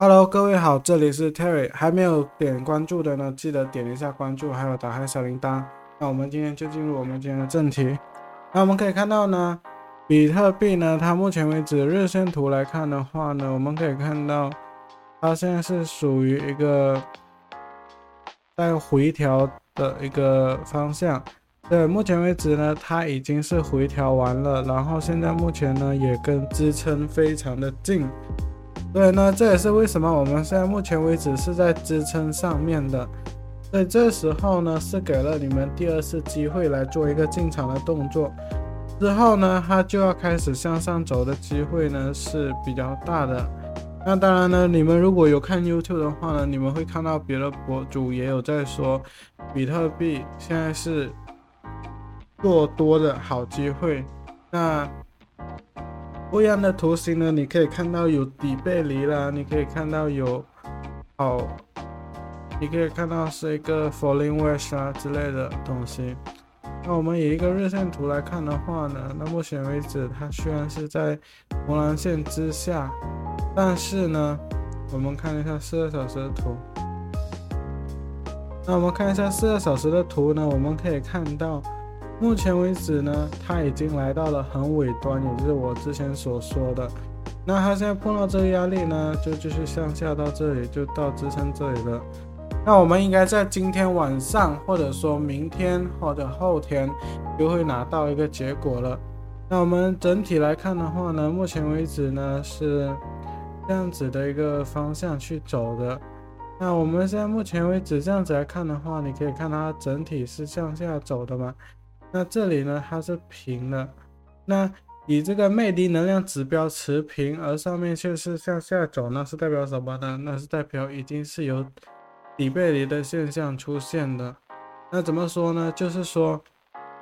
Hello，各位好，这里是 Terry，还没有点关注的呢，记得点一下关注，还有打开小铃铛。那我们今天就进入我们今天的正题。那我们可以看到呢，比特币呢，它目前为止日线图来看的话呢，我们可以看到它现在是属于一个在回调的一个方向。对，目前为止呢，它已经是回调完了，然后现在目前呢，也跟支撑非常的近。对，那这也是为什么我们现在目前为止是在支撑上面的。所以这时候呢，是给了你们第二次机会来做一个进场的动作。之后呢，它就要开始向上走的机会呢是比较大的。那当然呢，你们如果有看 YouTube 的话呢，你们会看到别的博主也有在说，比特币现在是做多的好机会。那不一样的图形呢，你可以看到有底背离啦，你可以看到有好，你可以看到是一个 falling wedge 啊之类的东西。那我们以一个日线图来看的话呢，那目前为止它虽然是在红蓝线之下，但是呢，我们看一下四个小时的图。那我们看一下四个小时的图呢，我们可以看到。目前为止呢，它已经来到了很尾端，也就是我之前所说的。那它现在碰到这个压力呢，就继续向下到这里，就到支撑这里了。那我们应该在今天晚上，或者说明天或者后天，就会拿到一个结果了。那我们整体来看的话呢，目前为止呢是这样子的一个方向去走的。那我们现在目前为止这样子来看的话，你可以看它整体是向下走的嘛。那这里呢，它是平的。那以这个魅力能量指标持平，而上面却是向下走，那是代表什么呢？那是代表已经是有底背离的现象出现的。那怎么说呢？就是说，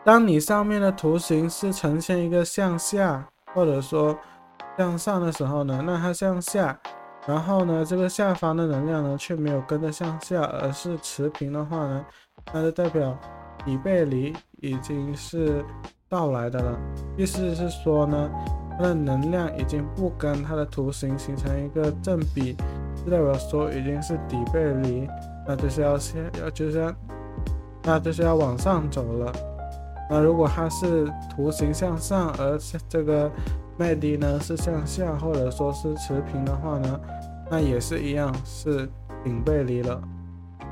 当你上面的图形是呈现一个向下或者说向上的时候呢，那它向下，然后呢，这个下方的能量呢却没有跟着向下，而是持平的话呢，那就代表底背离。已经是到来的了，意思是说呢，它的能量已经不跟它的图形形成一个正比，就代表说已经是底背离，那就是要先要就是要，那就是要往上走了。那如果它是图形向上，而这个麦迪呢是向下，或者说是持平的话呢，那也是一样是顶背离了。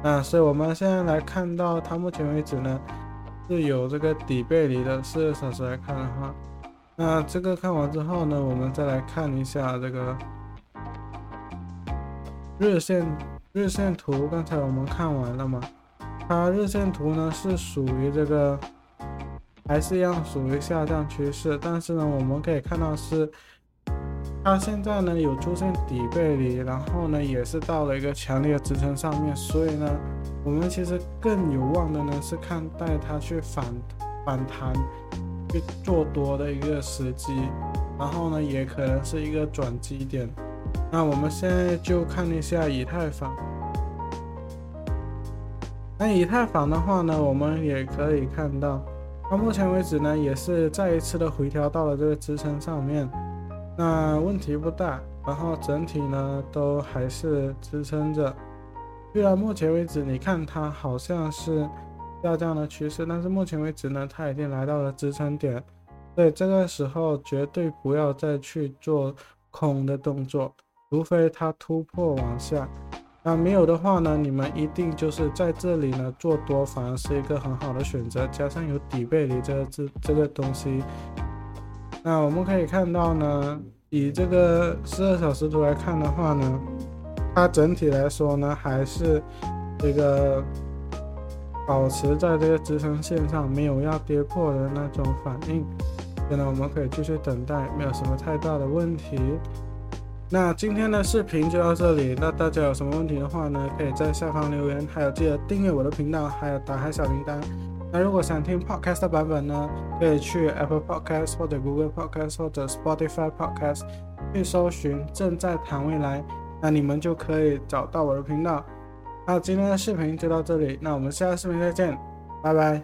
那所以我们现在来看到它目前为止呢。是有这个底背离的，四个小时来看的话，那这个看完之后呢，我们再来看一下这个日线日线图。刚才我们看完了嘛？它日线图呢是属于这个，还是一样属于下降趋势，但是呢，我们可以看到是它现在呢有出现底背离，然后呢也是到了一个强烈的支撑上面，所以呢。我们其实更有望的呢是看待它去反反弹，去做多的一个时机，然后呢也可能是一个转机点。那我们现在就看一下以太坊。那以太坊的话呢，我们也可以看到，到目前为止呢也是再一次的回调到了这个支撑上面，那问题不大，然后整体呢都还是支撑着。虽然目前为止，你看它好像是下降的趋势，但是目前为止呢，它已经来到了支撑点，所以这个时候绝对不要再去做空的动作，除非它突破往下。那没有的话呢，你们一定就是在这里呢做多，反而是一个很好的选择。加上有底背离这个这这个东西，那我们可以看到呢，以这个十二小时图来看的话呢。它整体来说呢，还是这个保持在这个支撑线上，没有要跌破的那种反应。现在我们可以继续等待，没有什么太大的问题。那今天的视频就到这里。那大家有什么问题的话呢，可以在下方留言，还有记得订阅我的频道，还有打开小铃铛。那如果想听 Podcast 的版本呢，可以去 Apple Podcast 或者 Google Podcast 或者 Spotify Podcast 去搜寻“正在谈未来”。那你们就可以找到我的频道。那今天的视频就到这里，那我们下个视频再见，拜拜。